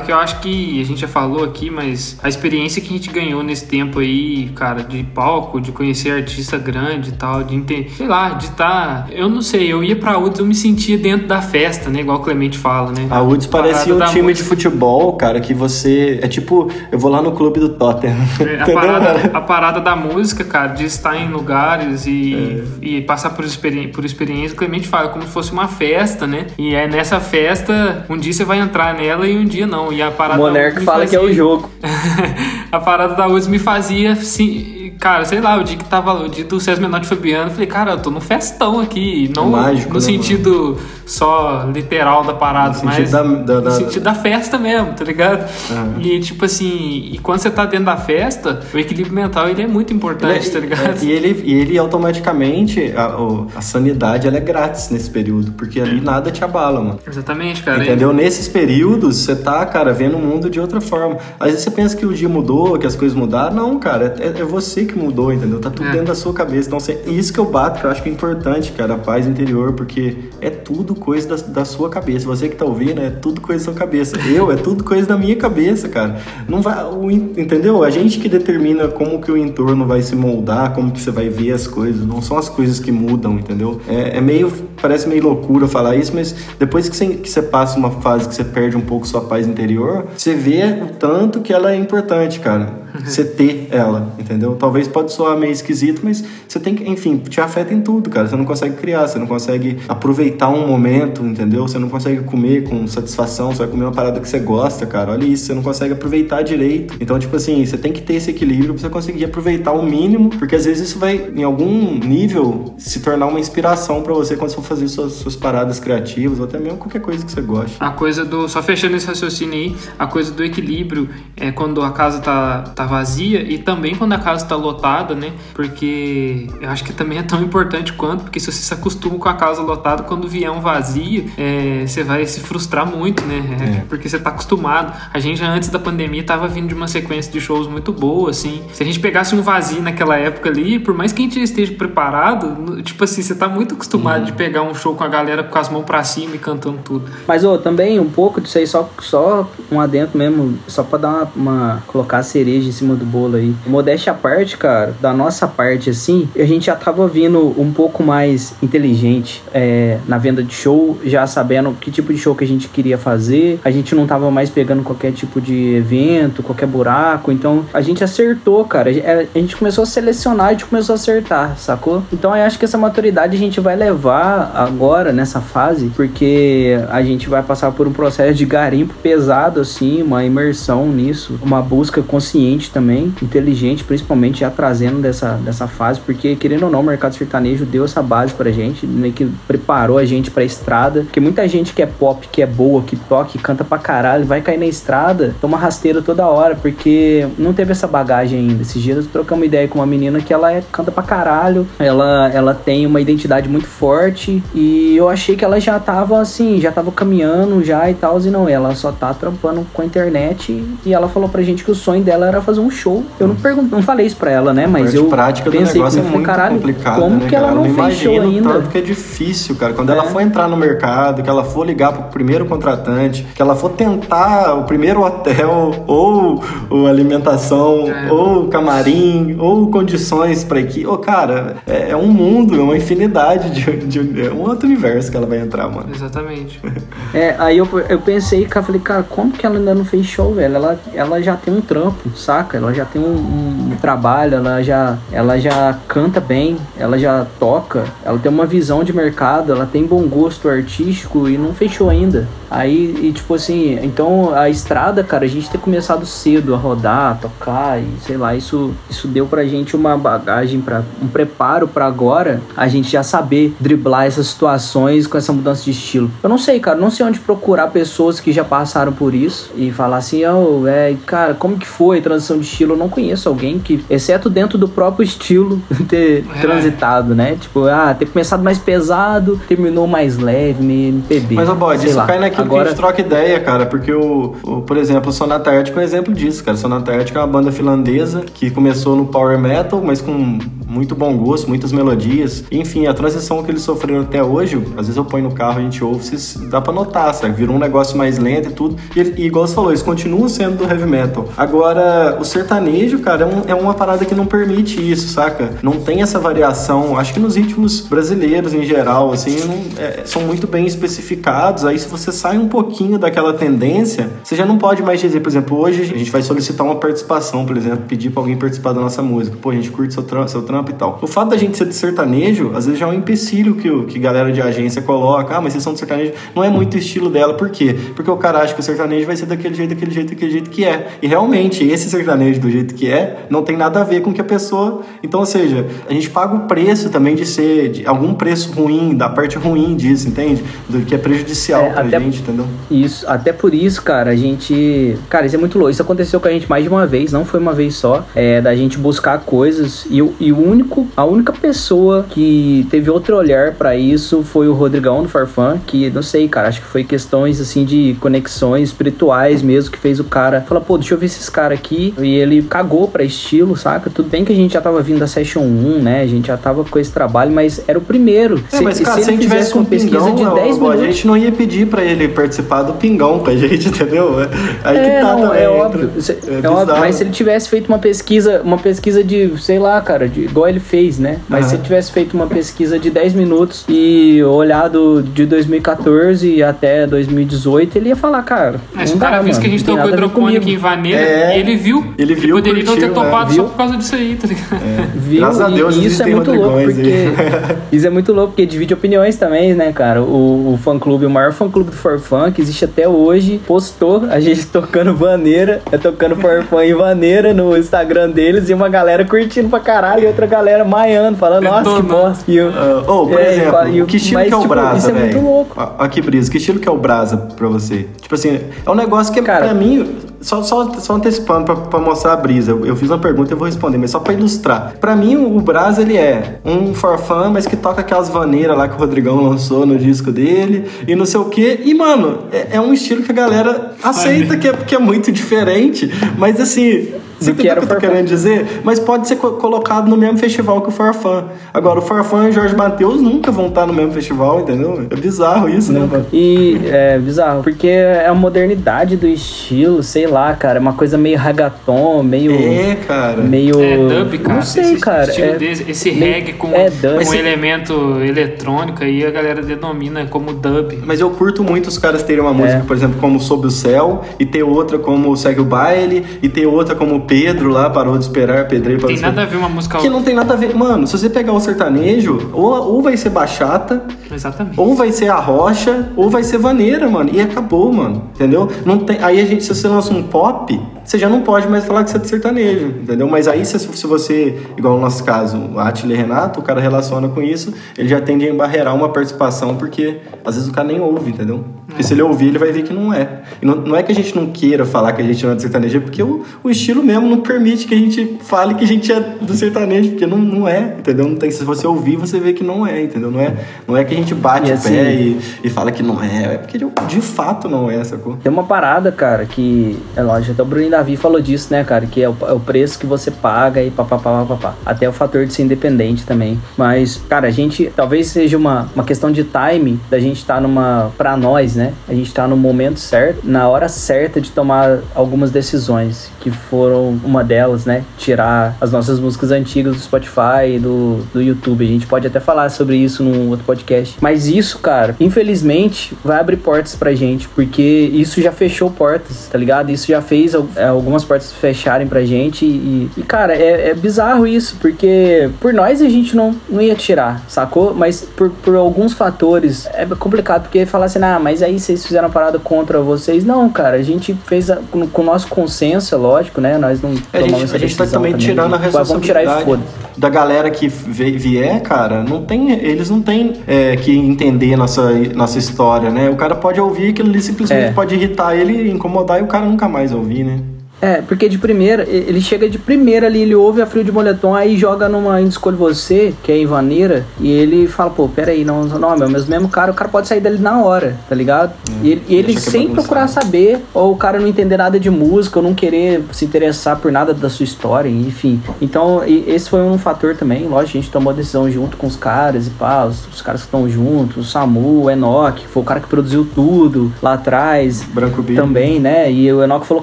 que eu acho que a gente já falou aqui, mas a experiência que a gente ganhou nesse tempo aí, cara, de palco, de conhecer artista grande e tal, de entender, sei lá, de estar. Tá, eu não sei, eu ia pra UDS, eu me sentia dentro da festa, né? Igual o Clemente fala, né? A UDS parecia um time música. de futebol, cara, que você. É tipo, eu vou lá no clube do Tottenham. É, a, parada, a parada da música, cara, de estar em lugares e, é. e passar por, experi por experiência, o Clemente fala como se fosse uma festa, né? E é nessa festa, um dia você vai entrar nela e um dia não. E a parada. Monarca fala fazia... que é o jogo. a parada da USP me fazia assim, cara, sei lá, o dia que tava o dia do César Menotti Fabiano, eu falei, cara, eu tô num festão aqui, não Mágico, no né, sentido mano? só literal da parada, no mas da, da, no sentido da festa mesmo, tá ligado? Uhum. E tipo assim, e quando você tá dentro da festa, o equilíbrio mental ele é muito importante, ele, tá ligado? É, e ele, e ele automaticamente, a, a, sanidade ela é grátis nesse período, porque ali nada te abala, mano. Exatamente, cara. Entendeu? E... Nesses períodos, você tá, cara, vendo o mundo de outra forma. Às vezes você pensa que o dia mudou, que as coisas mudaram. Não, cara, é, é você que mudou, entendeu? Tá tudo é. dentro da sua cabeça. Então, isso que eu bato, que eu acho que é importante, cara, a paz interior, porque é tudo coisa da, da sua cabeça. Você que tá ouvindo, é tudo coisa da sua cabeça. Eu, é tudo coisa da minha cabeça, cara. Não vai, o, entendeu? A gente que determina como que o entorno vai se moldar, como que você vai ver as coisas. Não são as coisas que mudam, entendeu? É, é meio, parece meio loucura falar isso, mas depois que você, que você passa uma fase que você perde um pouco sua paz interior, você vê o tanto que ela é importante, cara. Você ter ela, entendeu? Talvez pode soar meio esquisito, mas você tem que, enfim, te afeta em tudo, cara. Você não consegue criar, você não consegue aproveitar um momento, entendeu? Você não consegue comer com satisfação, você vai comer uma parada que você gosta, cara. Olha isso, você não consegue aproveitar direito. Então, tipo assim, você tem que ter esse equilíbrio pra você conseguir aproveitar o mínimo, porque às vezes isso vai, em algum nível, se tornar uma inspiração para você quando você for fazer suas, suas paradas criativas, ou até mesmo qualquer coisa que você goste. A coisa do. Só fechando esse raciocínio aí, a coisa do equilíbrio é quando a casa tá, tá vazia e também quando a casa tá lotada, né? Porque eu acho que também é tão importante quanto, porque se você se acostuma com a casa lotada, quando vier um vazio, é, você vai se frustrar muito, né? É, é. Porque você tá acostumado. A gente já antes da pandemia tava vindo de uma sequência de shows muito boa, assim. Se a gente pegasse um vazio naquela época ali, por mais que a gente esteja preparado, tipo assim, você tá muito acostumado uhum. de pegar um show com a galera com as mãos pra cima e cantando tudo. Mas, ô, também um pouco disso aí, só, só um adentro mesmo, só pra dar uma, uma colocar a cereja em cima do bolo aí. Modéstia à parte, cara, da nossa parte, assim, a gente já tava vindo um pouco mais inteligente é, na venda de show, já sabendo que tipo de show que a gente queria fazer. A gente não tava mais pegando qualquer tipo de evento, qualquer buraco. Então a gente acertou, cara. A gente começou a selecionar, a gente começou a acertar, sacou? Então eu acho que essa maturidade a gente vai levar agora nessa fase, porque a gente vai passar por um processo de garimpo pesado, assim, uma imersão nisso, uma busca consciente também, inteligente, principalmente já trazendo dessa, dessa fase, porque querendo ou não, o mercado sertanejo deu essa base pra gente, meio que preparou a gente pra estrada, porque muita gente que é pop, que é boa, que toca, que canta pra caralho, vai cair na estrada, toma rasteira toda hora, porque não teve essa bagagem ainda. Esses dias eu troquei uma ideia com uma menina que ela é, canta pra caralho, ela, ela tem uma identidade muito forte e eu achei que ela já tava assim, já tava caminhando já e tal, e não, ela só tá trampando com a internet e ela falou pra gente que o sonho dela era fazer um show. Eu não pergunto, não falei isso pra ela, né, mas eu prática pensei do negócio é muito caralho, complicado, como né, que ela cara? não eu fez show ainda? tanto que é difícil, cara. Quando É. ela for entrar no mercado, que ela for ligar pro primeiro contratante, que ela for tentar o primeiro hotel, ou, ou alimentação, É. ou camarim, ou condições pra equipe. Ô, cara, é, é um mundo, é uma infinidade de, de- É um outro universo que ela vai entrar, mano. Exatamente. É, aí eu, eu pensei, cara, falei, cara, como que ela ainda não fez show, velho? Ela, ela já tem um trampo, saca? Ela já tem um, um trabalho, ela já, ela já canta bem, ela já toca, ela tem uma visão de mercado, ela tem bom gosto artístico e não fechou ainda. Aí, e tipo assim, então a estrada, cara, a gente ter começado cedo a rodar, a tocar e sei lá, isso, isso deu pra gente uma bagagem, pra, um preparo pra agora a gente já saber driblar essas situações com essa mudança de estilo. Eu não sei, cara, não sei onde procurar pessoas que já passaram por isso e falar assim, oh, é, cara, como que foi a transição de estilo? Eu não conheço alguém que, exceto dentro do próprio estilo, ter É. transitado, né? Tipo, ah, ter começado mais pesado, terminou mais leve, meio MPB. Mas, ô Bode, isso lá. cai naquilo que a Agora, gente troca ideia, cara, porque o, o- por exemplo, o Sonata Ártica é um exemplo disso, cara. Sonata Ártica é uma banda finlandesa que começou no power metal, mas com muito bom gosto, muitas melodias. Enfim, a transição que eles sofreram até hoje, às vezes eu ponho no carro, a gente ouve, vocês- dá pra notar, sabe? Virou um negócio mais lento e tudo. E, e igual você falou, eles continuam sendo do heavy metal. Agora, o sertanejo, cara, é, um- é uma parada que não permite isso, saca? Não tem essa variação. Acho que nos ritmos brasileiros em geral, assim, não- é, são muito bem especificados. Aí, se você sai um pouquinho daquela tendência, você já não pode mais dizer, por exemplo, hoje a gente vai solicitar uma participação, por exemplo, pedir pra alguém participar da nossa música. Pô, a gente curte seu, tram seu trampo e tal. O fato da gente ser de sertanejo, às vezes já é um empecilho que, o- que galera de agência coloca. Ah, mas vocês são de sertanejo. Não é muito o estilo dela. Por quê? Porque o cara acha que o sertanejo vai ser daquele jeito, daquele jeito, daquele jeito que é. E realmente, esse sertanejo do jeito que é, não tem nada a ver com que a pessoa. Então, ou seja, a gente paga o preço também de ser de algum preço ruim, da parte ruim disso, entende? Do que é prejudicial É, pra até- gente, entendeu? Isso, até por isso, cara, a gente. Cara, isso é muito louco. Isso aconteceu com a gente mais de uma vez, não foi uma vez só. É, da gente buscar coisas. E, o- e o único, a única pessoa que teve outro olhar pra isso foi o Rodrigão do Farfã, que não sei, cara, acho que foi questões assim de conexões espirituais mesmo, que fez o cara falar, pô, deixa eu ver esses caras aqui. E ele cagou pra estilo, saca? Tudo bem que a gente já tava vindo da Session 1, né? A gente já tava com esse trabalho, mas era o primeiro. É, mas, cara, se se ele tivesse uma pesquisa pingão, de ó, 10 ó, minutos. a gente não ia pedir pra ele participar do pingão com a gente, entendeu? Aí é, que tá não, também. é entra- óbvio. Cê- é é óbvio, mas se ele tivesse feito uma pesquisa, uma pesquisa de, sei lá, cara, de, igual ele fez, né? Mas se ele tivesse feito uma pesquisa de 10 minutos e olhado de 2014 até 2018, ele ia falar, cara. Mas não o cara dá, viu mano, que a gente não tem tocou nada a ver hidropônico comigo. em Vaneira É. e ele viu Ele viu, Ele poderia não ter curtiu, topado é. só Viu? por causa disso aí, tá ligado? É. Viu? Graças a E- Deus e isso é muito louco, porque. aí. isso é muito louco, porque divide opiniões também, né, cara? O, o fã clube, o maior fã clube do Forfã, que existe até hoje, postou a gente tocando vaneira, é tocando Forfã em vaneira no Instagram deles, e uma galera curtindo pra caralho, e outra galera maiando, falando, nossa, que bosta. E Ah, Ô, por É, exemplo, e e o- que estilo mas, que é o tipo, Brasa, isso é muito louco. Aqui, Brisa, que estilo que é o Brasa pra você? Tipo assim, é um negócio que, Cara- pra mim, só, só, só antecipando pra, pra mostrar a brisa, eu, eu fiz uma pergunta e vou responder, mas só pra ilustrar. Pra mim, o Brasa, ele é um forfã, mas que toca aquelas vaneiras lá que o Rodrigão lançou no disco dele, e não sei o quê. E, mano, é, é um estilo que a galera aceita, que é, que é muito diferente, mas assim... Você Do que era o que eu tô querendo dizer? Mas pode ser co- colocado no mesmo festival que o Forfã. Agora, o Forfã e o Jorge Matheus nunca vão estar no mesmo festival, entendeu? É bizarro isso, né? Nunca. E é bizarro, porque é a modernidade do estilo, sei lá, cara, é uma coisa meio ragaton, meio. É, cara. Meio. É dub, cara. Não sei, esse cara. estilo é- desse- esse meio- reggae com, é dub. com se- elemento eletrônico aí a galera denomina como dub. Mas eu curto muito os caras terem uma música, É. por exemplo, como Sob o Céu, e ter outra como Segue o Baile, e ter outra como Pedro lá, Parou de Esperar, Pedreiro Parou Tem de nada a ver uma música. Que não tem nada a ver. Mano, se você pegar o sertanejo, ou, ou vai ser bachata, Exatamente. ou vai ser a rocha, ou vai ser vaneira, mano. E acabou, mano. Entendeu? Não tem... Aí a gente, se você lança um pop, você já não pode mais falar que você é de sertanejo, entendeu? Mas aí, se, se você, igual no nosso caso, o Atila e Renato, o cara relaciona com isso, ele já tende a embarrear uma participação, porque às vezes o cara nem ouve, entendeu? Porque se ele ouvir, ele vai ver que não é. E não, não é que a gente não queira falar que a gente não é de sertanejo, é porque o, o estilo mesmo não permite que a gente fale que a gente é do sertanejo, porque não, não é, entendeu? Não tem, se você ouvir, você vê que não é, entendeu? Não é, não é que a gente bate E o assim- pé e, e fala que não é, é porque de, de fato não é, sacou? Tem uma parada, cara, que é lógico, até o Bruno Davi falou disso, né, cara, que é o, é o preço que você paga e papapá, papapá. Até o fator de ser independente também. Mas, cara, a gente, talvez seja uma, uma questão de time da gente estar numa, pra nós, né, a gente tá no momento certo, na hora certa de tomar algumas decisões, que foram uma delas, né, tirar as nossas músicas antigas do Spotify e do, do YouTube. A gente pode até falar sobre isso num outro podcast. Mas isso, cara, infelizmente, vai abrir portas pra gente, porque isso já fechou portas, tá ligado? Isso já fez algumas portas fecharem pra gente e, e, cara, é, é bizarro isso, porque por nós a gente não, não ia tirar, sacou? Mas por, por alguns fatores é complicado, porque falar assim, ah, mas aí vocês fizeram uma parada contra vocês. Não, cara, a gente fez a- com, com o nosso consenso, é lógico, né? Nós não É, A tomamos gente, essa a gente tá decisão também tirando a tirar e responsabilidade da galera que vier, cara. Não tem, eles não têm é, que entender nossa, nossa história, né? O cara pode ouvir aquilo ali simplesmente É. pode irritar ele, incomodar e o cara nunca mais ouvir, né? É, porque de primeira, ele chega de primeira ali, ele ouve a frio de moletom, aí joga numa Ainda Escolhe Você, que é em Vaneira, e ele fala, pô, peraí, não, não, meu, mas mesmo cara, o cara pode sair dali na hora, tá ligado? e ele, e ele é sem procurar saber, ou o cara não entender nada de música, ou não querer se interessar por nada da sua história, enfim. Então, esse foi um fator também, lógico, a gente tomou a decisão junto com os caras e pá, os, os caras que estão juntos, o Samu, o Enoch, que foi o cara que produziu tudo lá atrás, Branco Billy. também, né? E o Enoch falou,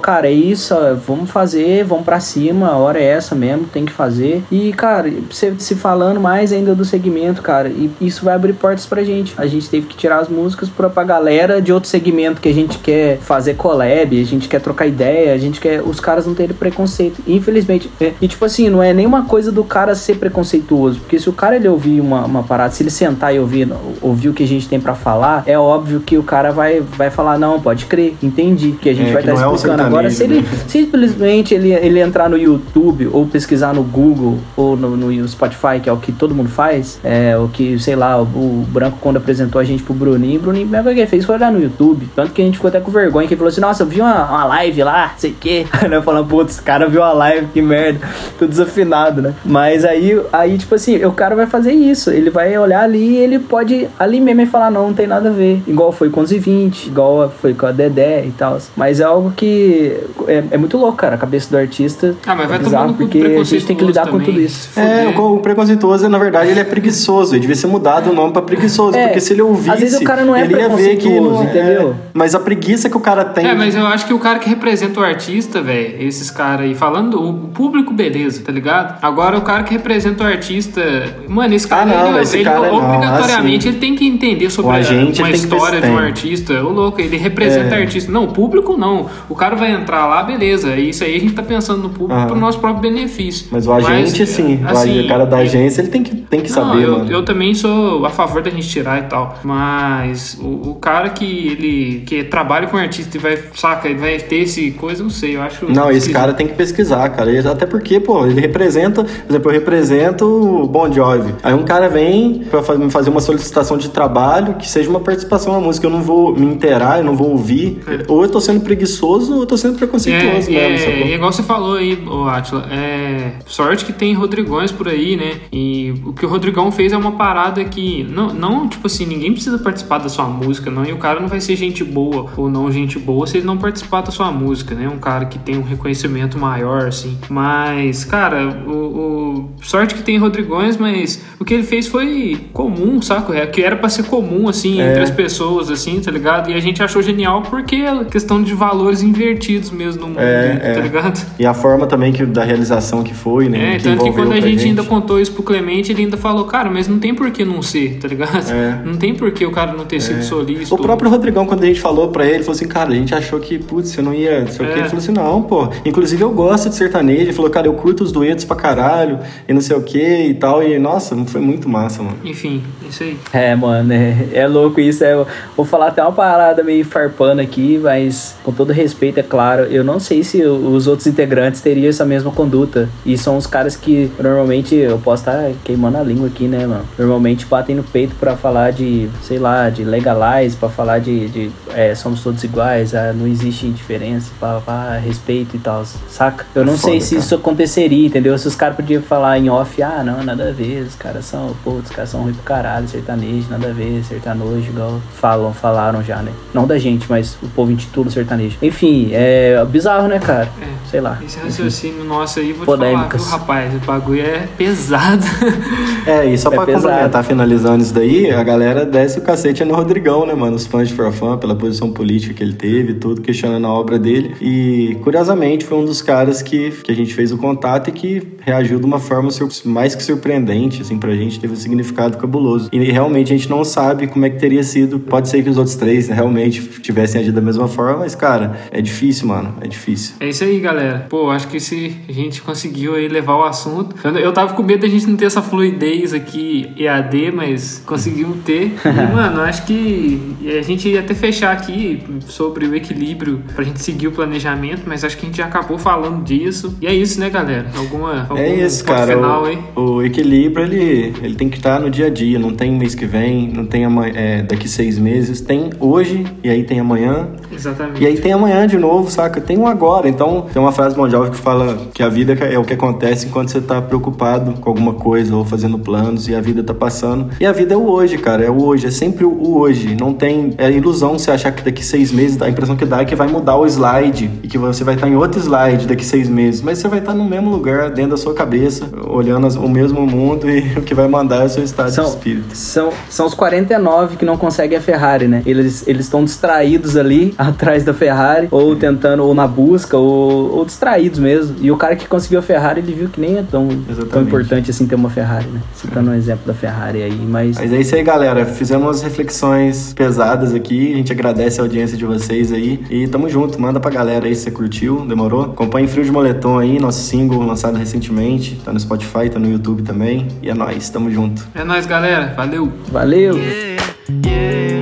cara, é isso, vamos fazer, vamos pra cima, a hora é essa mesmo, tem que fazer. E, cara, você se falando mais ainda do segmento, cara, e isso vai abrir portas pra gente. A gente teve que tirar as músicas pra, pra galera de outro segmento que a gente quer fazer collab, a gente quer trocar ideia, a gente quer. Os caras não terem preconceito. Infelizmente. É, e, tipo assim, não é nenhuma coisa do cara ser preconceituoso, porque se o cara ele ouvir uma, uma parada, se ele sentar e ouvir, ouvir o que a gente tem pra falar, é óbvio que o cara vai, vai falar, não, pode crer, entendi, que a gente É, vai estar não é explicando. Agora, se ele né? Simplesmente ele, ele entrar no YouTube ou pesquisar no Google ou no, no Spotify, que é o que todo mundo faz, é o que, sei lá, o, o Branco quando apresentou a gente pro Bruninho, o Bruninho, coisa que ele fez foi olhar no YouTube. Tanto que a gente ficou até com vergonha, que ele falou assim, nossa, eu vi uma, uma live lá, sei o quê. Aí nós falamos, putz, esse cara viu a live, que merda. Tudo desafinado, né? Mas aí, aí, tipo assim, o cara vai fazer isso. Ele vai olhar ali e ele pode ali mesmo e falar, não, não tem nada a ver. Igual foi com os 20, igual foi com a Dedé e tal. Mas é algo que é, é muito louco, cara, a cabeça do artista. Ah, mas vai é bizarro, tomando com porque a gente tem que lidar com tudo isso. É, o, o preconceituoso, na verdade, ele é preguiçoso. Ele devia ser mudado o nome pra preguiçoso. É, porque se ele ouvisse, às vezes o cara não é ele ia ver que não é. entendeu? Mas a preguiça que o cara tem. É, mas eu acho que o cara que representa o artista, velho, esses caras aí, falando o público, beleza, tá ligado? Agora o cara que representa o artista, mano, esse cara, Ah, não, ele, esse ele cara- não, obrigatoriamente assim, ele tem que entender sobre a, agente, uma ele história de um artista. O louco, ele representa É. artista. Não, o público não. O cara vai entrar lá, beleza. Beleza, isso aí a gente tá pensando no público pro nosso próprio benefício. Mas o agente, sim. O assim, o cara da agência, ele tem que, tem que não, saber, eu, mano. eu também sou a favor da gente tirar e tal. Mas o, o cara que ele que trabalha com artista e vai, saca, ele vai ter esse coisa, eu não sei, eu acho. Não, esse cara tem que pesquisar, cara. Ele- Até porque, pô, ele representa, por exemplo, eu represento o Bon Jovi. Aí um cara vem me fazer uma solicitação de trabalho que seja uma participação na música. Eu não vou me inteirar, eu não vou ouvir. Ou eu tô sendo preguiçoso ou eu tô sendo preconceituoso É, mesmo, é, sacou? é igual você falou aí, ô Atila. É, sorte que tem Rodrigões por aí, né? E o que o Rodrigão fez é uma parada que. Não, não, tipo assim, ninguém precisa participar da sua música, não. E o cara não vai ser gente boa ou não gente boa se ele não participar da sua música, né? Um cara que tem um reconhecimento maior, assim. Mas, cara, o, o- sorte que tem Rodrigões, mas o que ele fez foi comum, saco? É que era pra ser comum, assim, É. entre as pessoas, assim, tá ligado? E a gente achou genial porque é questão de valores invertidos mesmo no mundo, É, é. tá ligado? E a forma também que, da realização que foi, né? É, que tanto que quando a pra gente, ainda contou isso pro Clemente, ele ainda falou, cara, mas não tem por que não ser, tá ligado? É. Não tem por que o cara não ter sido solista. O próprio Rodrigão, quando a gente falou pra ele, falou assim, cara, a gente achou que, putz, você não ia, não sei o É. que. Ele falou assim, não, pô. Inclusive eu gosto de sertanejo. Ele falou, cara, eu curto os duetos pra caralho, e não sei o que e tal. E, nossa, foi muito massa, mano. Enfim, isso aí. É, mano, é, é louco isso. É, vou falar até uma parada meio farpando aqui, mas com todo respeito, é claro. Eu não sei se os outros integrantes teriam essa mesma conduta. E são os caras que normalmente, eu posso estar queimando a língua aqui, né, mano? Normalmente batem no peito pra falar de, sei lá, de legalize, pra falar de, de é, somos todos iguais, ah, não existe diferença, pá, pá, respeito e tal, saca? Eu não É sei foda, se cara. isso aconteceria, entendeu? Se os caras podiam falar em off, ah, não, nada a ver, os caras são, pô, os caras são ruim pro caralho, sertanejo, nada a ver, sertanojo, igual falam, falaram já, né? Não da gente, mas o povo intitula sertanejo. Enfim, é bizarro, né, cara? É. Sei lá. Esse raciocínio nosso aí, vou te falar, viu, rapaz? O bagulho é pesado. É, e só É pra pesado. complementar, finalizando isso daí, a galera desce o cacete no Rodrigão, né, mano? Os fãs de Forfã, pela posição política que ele teve, tudo, questionando a obra dele. E, curiosamente, foi um dos caras que, que a gente fez o contato e que reagiu de uma forma mais que surpreendente, assim, pra gente, teve um significado cabuloso. E realmente a gente não sabe como é que teria sido. Pode ser que os outros três né, realmente tivessem agido da mesma forma, mas, cara, é difícil, mano. É difícil. É isso aí, galera. Pô, acho que se a gente conseguiu aí levar o assunto. Eu, eu tava com medo da gente não ter essa fluidez aqui EAD, mas conseguimos ter. E, mano, acho que a gente ia até fechar aqui sobre o equilíbrio pra gente seguir o planejamento, mas acho que a gente já acabou falando disso. E é isso, né, galera? Alguma, algum É isso, cara. final o, o equilíbrio, ele, ele tem que estar no dia a dia. Não tem mês que vem, não tem amanhã, é, daqui seis meses. Tem hoje, e aí tem amanhã. Exatamente. E aí tem amanhã de novo, saca? Tem um agora. Então, tem uma frase Jovi que fala que a vida é o que acontece enquanto você tá preocupado com alguma coisa ou fazendo planos e a vida tá passando. E a vida é o hoje, cara. É o hoje. É sempre o- hoje. Não tem... É ilusão você achar que daqui seis meses... A impressão que dá é que vai mudar o slide e que você vai estar em outro slide daqui seis meses. Mas você vai estar no mesmo lugar, dentro da sua cabeça, olhando o mesmo mundo e o que vai mandar é o seu estado de São, espírito. são, são os 49 que não conseguem a Ferrari, né? Eles eles estão distraídos ali atrás da Ferrari, ou tentando, ou na busca, ou, ou distraídos mesmo. E o cara que conseguiu a Ferrari, ele viu que nem é tão, tão importante assim ter uma Ferrari, né? Citando um exemplo da Ferrari aí, mas. Mas é isso aí, galera. Fizemos umas reflexões pesadas aqui. A gente agradece a audiência de vocês aí. E tamo junto. Manda pra galera aí se você curtiu. Demorou? Acompanhe Frio de Moletom aí, nosso single lançado recentemente. Tá no Spotify, tá no YouTube também. E é nóis. Tamo junto. É nóis, galera. Valeu. Valeu! yeah.